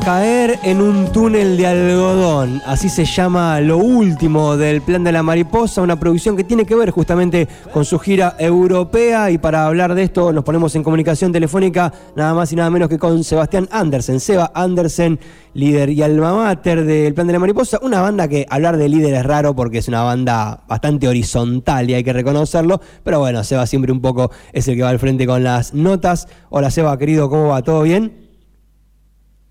Caer en un túnel de algodón, así se llama lo último del Plan de la Mariposa, una producción que tiene que ver justamente con su gira europea y para hablar de esto nos ponemos en comunicación telefónica nada más y nada menos que con Sebastián Andersen, Seba Andersen, líder y alma mater del Plan de la Mariposa, una banda que hablar de líder es raro porque es una banda bastante horizontal y hay que reconocerlo, pero bueno, Seba siempre un poco es el que va al frente con las notas. Hola Seba, querido, ¿cómo va? ¿Todo bien?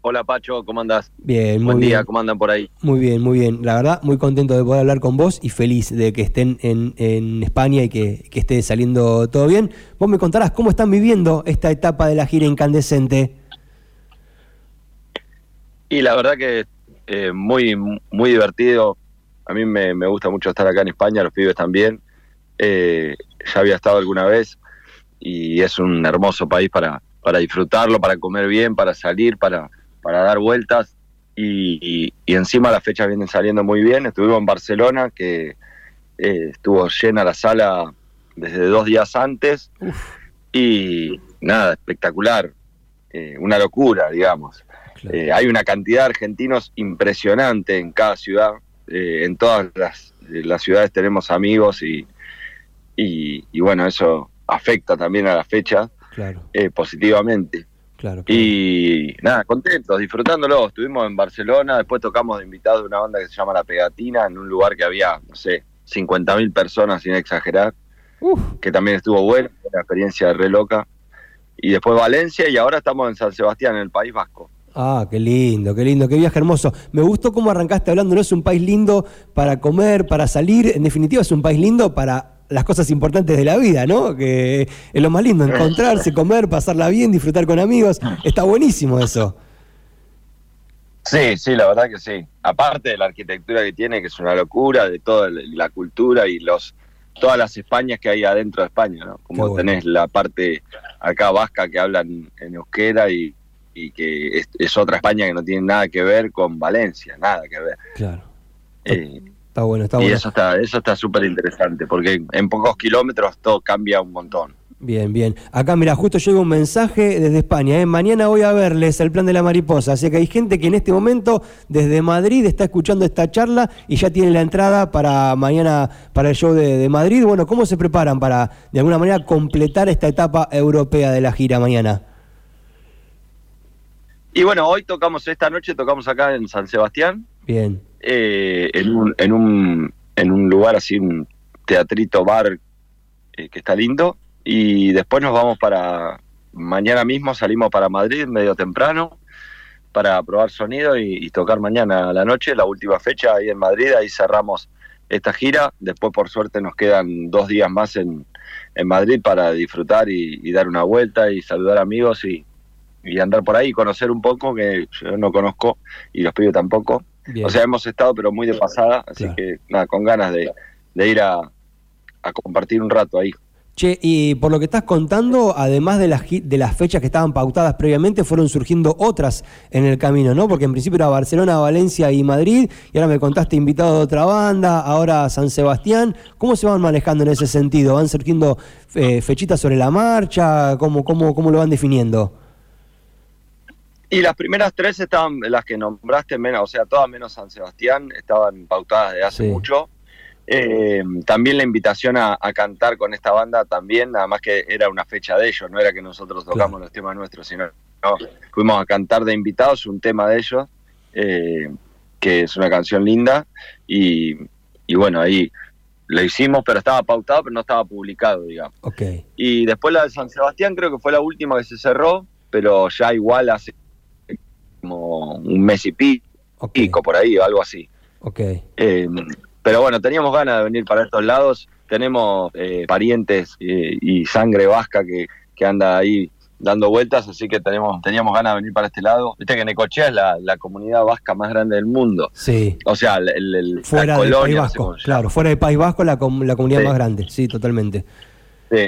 Hola Pacho, ¿cómo andás? Bien, muy Buen día, bien. ¿cómo andan por ahí? Muy bien, muy bien. La verdad, muy contento de poder hablar con vos y feliz de que estén en, en España y que, que esté saliendo todo bien. Vos me contarás cómo están viviendo esta etapa de la gira incandescente. Y la verdad que eh, muy, muy divertido. A mí me, me gusta mucho estar acá en España, los pibes también. Eh, ya había estado alguna vez y es un hermoso país para, para disfrutarlo, para comer bien, para salir, para, para dar vueltas. Y, y- y encima las fechas vienen saliendo muy bien. Estuvimos en Barcelona, que eh, estuvo llena la sala desde dos días antes. Y nada, espectacular. Eh, una locura, digamos. Claro. Eh, hay una cantidad de argentinos impresionante en cada ciudad. En todas las, las ciudades tenemos amigos y, y, y bueno, eso afecta también a la fecha Claro, eh, positivamente. Claro. claro. Y nada, contentos, disfrutándolo. Estuvimos en Barcelona, después tocamos de invitados de una banda que se llama La Pegatina, en un lugar que había, no sé, 50.000 personas sin exagerar, Uf, que también estuvo bueno, una experiencia re loca. Y después Valencia y ahora estamos en San Sebastián, en el País Vasco. Ah, qué lindo, qué lindo, qué viaje hermoso. Me gustó cómo arrancaste hablando, no es un país lindo para comer, para salir, en definitiva es un país lindo para las cosas importantes de la vida, ¿no? Que es lo más lindo, encontrarse, comer, pasarla bien, disfrutar con amigos. Está buenísimo eso. Sí, sí, la verdad que sí. Aparte de la arquitectura que tiene, que es una locura, de toda la cultura y los todas las Españas que hay adentro de España, ¿no? Como bueno. tenés la parte acá vasca que hablan en euskera y, y que es, es otra España que no tiene nada que ver con Valencia, nada que ver. Claro. Eh, Está bueno, está y bueno. eso está eso está súper interesante, porque en pocos kilómetros todo cambia un montón. Bien, bien. Acá, mira, justo llega un mensaje desde España. ¿eh? Mañana voy a verles el plan de la mariposa. Así que hay gente que en este momento desde Madrid está escuchando esta charla y ya tiene la entrada para mañana para el show de, de Madrid. Bueno, ¿cómo se preparan para de alguna manera completar esta etapa europea de la gira mañana? Y bueno, hoy tocamos esta noche, tocamos acá en San Sebastián, Bien, eh, en, un, en, un, en un lugar así, un teatrito bar eh, que está lindo. Y después nos vamos para, mañana mismo salimos para Madrid medio temprano para probar sonido y, y tocar mañana a la noche, la última fecha ahí en Madrid, ahí cerramos esta gira. Después por suerte nos quedan dos días más en, en Madrid para disfrutar y, y dar una vuelta y saludar amigos y, y andar por ahí, conocer un poco que yo no conozco y los pibes tampoco. Bien. O sea, hemos estado, pero muy de pasada, así Claro. que nada, con ganas de, de ir a, a compartir un rato ahí. Che, y por lo que estás contando, además de las, de las fechas que estaban pautadas previamente, fueron surgiendo otras en el camino, ¿no? Porque en principio era Barcelona, Valencia y Madrid, y ahora me contaste invitado de otra banda, ahora San Sebastián. ¿Cómo se van manejando en ese sentido? ¿Van surgiendo eh, fechitas sobre la marcha? ¿Cómo, cómo, ¿Cómo lo van definiendo? Y las primeras tres estaban, las que nombraste, menos, o sea, todas menos San Sebastián, estaban pautadas de hace Sí. mucho. Eh, también la invitación a, a cantar con esta banda también, nada más que era una fecha de ellos, no era que nosotros tocamos Claro. los temas nuestros, sino no, fuimos a cantar de invitados un tema de ellos, eh, que es una canción linda, y, y bueno, ahí lo hicimos, pero estaba pautado, pero no estaba publicado, digamos. Y después la de San Sebastián creo que fue la última que se cerró, pero ya igual hace como un mes y pico por ahí, o algo así. ok. Eh, pero bueno, teníamos ganas de venir para estos lados. Tenemos eh, parientes eh, y sangre vasca que, que anda ahí dando vueltas, así que tenemos, teníamos ganas de venir para este lado. Viste que Necochea es la, la comunidad vasca más grande del mundo. Sí, O sea, el, fuera la del País colonia, no sé Vasco, claro, fuera del País Vasco la, com- la comunidad Sí. más grande, sí, totalmente. Sí.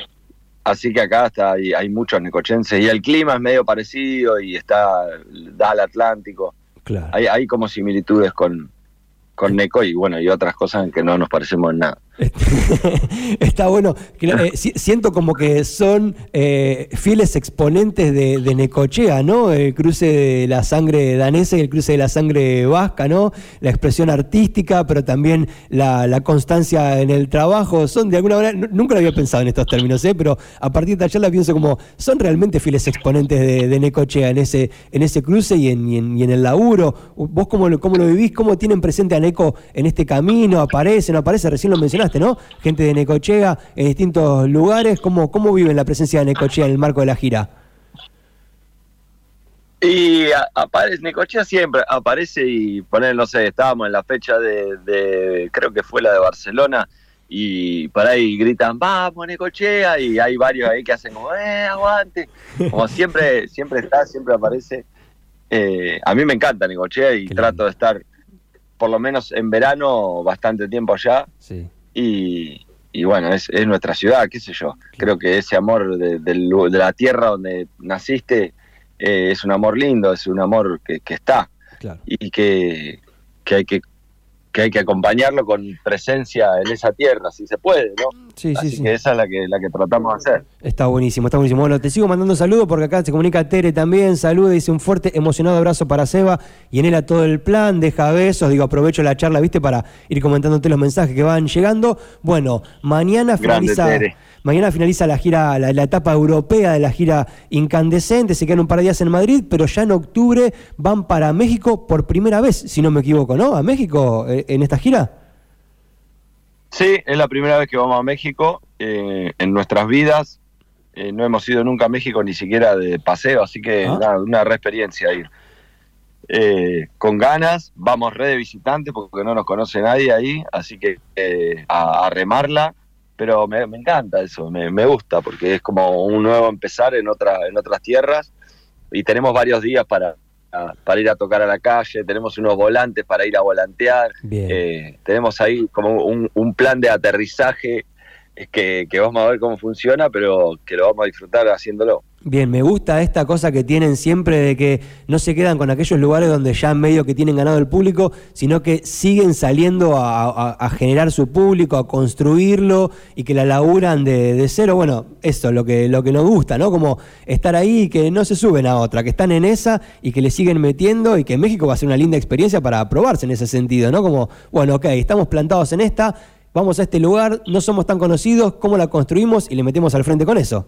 Así que acá está, hay, hay muchos necochenses y el clima es medio parecido y está da al Atlántico. Claro. Hay, hay como similitudes con, con Neco y bueno, y otras cosas en que no nos parecemos en nada. Está bueno. Eh, siento como que son eh, fieles exponentes de, Necochea, ¿no? El cruce de la sangre danesa y el cruce de la sangre vasca, ¿no? La expresión artística, pero también la, constancia en el trabajo. Son de alguna manera, nunca lo había pensado en estos términos, ¿eh? pero a partir de ayer la pienso como son realmente fieles exponentes de, Necochea en ese, en ese cruce y en, en, el laburo. ¿Vos cómo, cómo lo vivís? ¿Cómo tienen presente a Neco en este camino? ¿Aparece, no aparece? Recién lo mencionaste. ¿No? Gente de Necochea en distintos lugares. ¿Cómo, cómo viven la presencia de Necochea en el marco de la gira? Y aparece, Necochea siempre aparece y poner, no sé, estábamos en la fecha de, creo que fue la de Barcelona, y por ahí gritan, vamos Necochea, y hay varios ahí que hacen como, eh, aguante. Como siempre, siempre está, siempre aparece. Eh, a mí me encanta Necochea y trato de estar, por lo menos en verano, bastante tiempo allá. Sí y, bueno, es, nuestra ciudad, qué sé yo. Creo que ese amor de, la tierra donde naciste eh, es un amor lindo, es un amor que, está. Y que, que hay que que hay que acompañarlo con presencia en esa tierra, si se puede, ¿no? Sí, Así sí, que esa es la que, la que tratamos de hacer. Está buenísimo, está buenísimo. Bueno, te sigo mandando saludos porque acá se comunica Tere también. Saludos, dice un fuerte, emocionado abrazo para Seba y en él a todo el plan. Deja besos, digo, aprovecho la charla, ¿viste? Para ir comentándote los mensajes que van llegando. Bueno, mañana finaliza. Mañana finaliza la gira, la, etapa europea de la gira incandescente, se quedan un par de días en Madrid, pero ya en octubre van para México por primera vez, si no me equivoco, ¿no? A México eh, en esta gira. Sí, es la primera vez que vamos a México eh, en nuestras vidas. Eh, no hemos ido nunca a México ni siquiera de paseo, así que ah. una re experiencia ir. con ganas, vamos re de visitantes porque no nos conoce nadie ahí, así que a, remarla pero me, encanta eso, me, gusta, porque es como un nuevo empezar en, otra, en otras tierras y tenemos varios días para, para ir a tocar a la calle, tenemos unos volantes para ir a volantear, eh, tenemos ahí como un, un plan de aterrizaje que, que vamos a ver cómo funciona, pero que lo vamos a disfrutar haciéndolo. Bien, me gusta esta cosa que tienen siempre de que no se quedan con aquellos lugares donde ya medio que tienen ganado el público, sino que siguen saliendo a, generar su público, a construirlo y que la laburan de, cero. Bueno, eso, lo que, lo que nos gusta, ¿no? Como estar ahí y que no se suben a otra, que están en esa y que le siguen metiendo y que México va a ser una linda experiencia para probarse en ese sentido, ¿no? Como, bueno, ok, estamos plantados en esta, vamos a este lugar, no somos tan conocidos, ¿cómo la construimos y le metemos al frente con eso?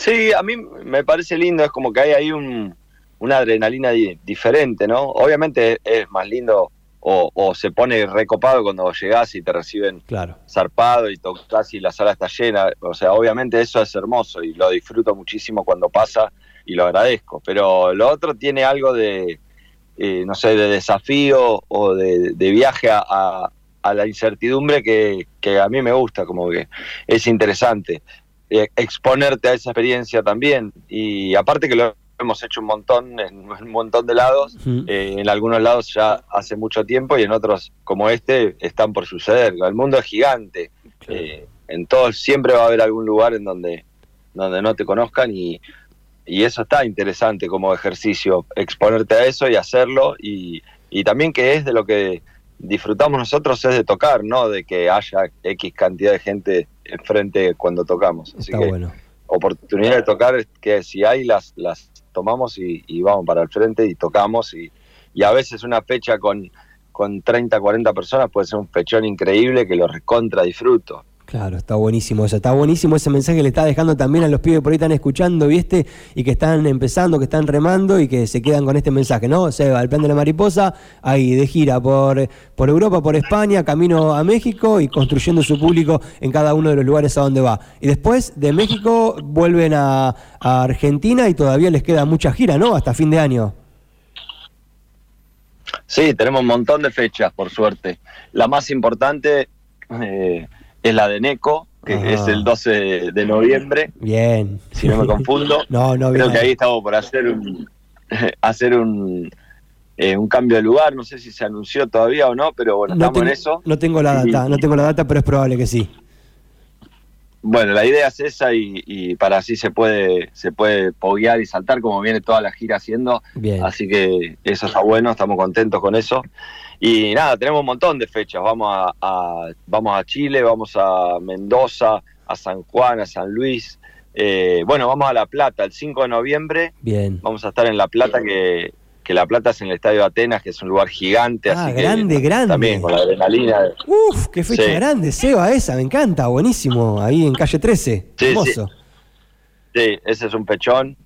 Sí, a mí me parece lindo, es como que hay ahí un, una adrenalina diferente, ¿no? Obviamente es más lindo o, se pone recopado cuando llegás y te reciben claro. zarpado y tocas y la sala está llena. O sea, obviamente eso es hermoso y lo disfruto muchísimo cuando pasa y lo agradezco. Pero lo otro tiene algo de, eh, no sé, de desafío o de, viaje a, a, la incertidumbre que, que a mí me gusta, como que es interesante. Eh, exponerte a esa experiencia también. Y aparte que lo hemos hecho un montón en un montón de lados, eh, en algunos lados ya hace mucho tiempo y en otros como este están por suceder. El mundo es gigante. Eh, en todos siempre va a haber algún lugar en donde, donde no te conozcan y, y eso está interesante como ejercicio, exponerte a eso y hacerlo y, y también que es de lo que disfrutamos nosotros es de tocar, no de que haya X cantidad de gente enfrente cuando tocamos. Así que bueno. oportunidad de tocar es que si hay las, las tomamos y, vamos para el frente y tocamos y, y a veces una fecha con, con 30, 40 personas puede ser un fechón increíble que lo recontra disfruto. Claro, está buenísimo eso, está buenísimo ese mensaje que le está dejando también a los pibes por ahí están escuchando, ¿viste? Y que están empezando, que están remando y que se quedan con este mensaje, ¿no? Se va el plan de la mariposa, ahí de gira por, por Europa, por España, camino a México y construyendo su público en cada uno de los lugares a donde va. Y después de México vuelven a, a Argentina y todavía les queda mucha gira, ¿no? Hasta fin de año. Sí, tenemos un montón de fechas, por suerte. La más importante... Eh, es la de Neco, que es el 12 de noviembre. Bien. Si no me confundo. no, no, Creo que ahí estamos por hacer un, hacer un, eh, un cambio de lugar. No sé si se anunció todavía o no, pero bueno, estamos en eso. No tengo la data, no tengo la data, pero es probable que sí. Bueno, la idea es esa y, para así se puede se puede poguear y saltar como viene toda la gira haciendo. Bien. Así que eso está bueno, estamos contentos con eso. Y nada, tenemos un montón de fechas. Vamos a, vamos a Chile, vamos a Mendoza, a San Juan, a San Luis. Eh, bueno, vamos a La Plata el 5 de noviembre. Bien. Vamos a estar en La Plata que que La Plata es en el Estadio de Atenas, que es un lugar gigante. Ah, así grande, que, grande. También con la adrenalina. Uf, qué fecha grande, Seba, esa, me encanta, buenísimo, ahí en calle 13. Sí, hermoso. Sí. ese es un pechón.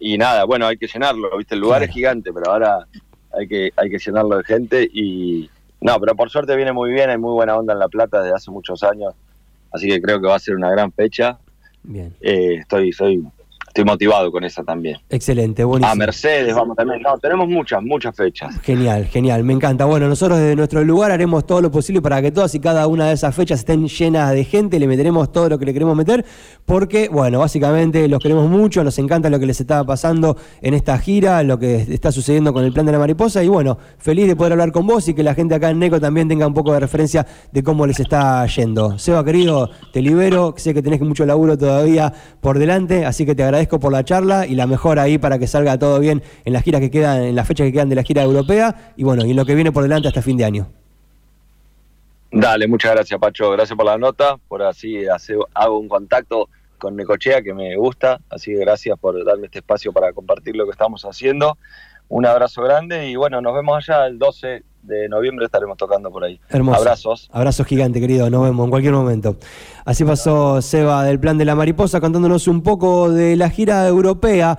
Y nada, bueno, hay que llenarlo, ¿viste? El lugar es gigante, pero ahora hay que, hay que llenarlo de gente. Y no, pero por suerte viene muy bien, hay muy buena onda en La Plata desde hace muchos años. Así que creo que va a ser una gran fecha. Bien. Eh, estoy, soy estoy motivado con esa también. Excelente, buenísimo. A Mercedes vamos también. No, tenemos muchas, muchas fechas. Genial, genial, me encanta. Bueno, nosotros desde nuestro lugar haremos todo lo posible para que todas y cada una de esas fechas estén llenas de gente, le meteremos todo lo que le queremos meter, porque, bueno, básicamente los queremos mucho, nos encanta lo que les está pasando en esta gira, lo que está sucediendo con el plan de la mariposa, y bueno, feliz de poder hablar con vos y que la gente acá en NECO también tenga un poco de referencia de cómo les está yendo. Seba, querido, te libero, sé que tenés mucho laburo todavía por delante, así que te agradezco por la charla y la mejor ahí para que salga todo bien en las giras que quedan, en las fechas que quedan de la gira europea y bueno, y en lo que viene por delante hasta fin de año. Dale, muchas gracias Pacho, gracias por la nota, por así hacer, hago un contacto con Necochea que me gusta, así que gracias por darme este espacio para compartir lo que estamos haciendo. Un abrazo grande y bueno, nos vemos allá el 12 de noviembre estaremos tocando por ahí. Hermoso. Abrazos. Abrazos gigante, querido. Nos vemos en cualquier momento. Así pasó Seba del Plan de la Mariposa contándonos un poco de la gira europea.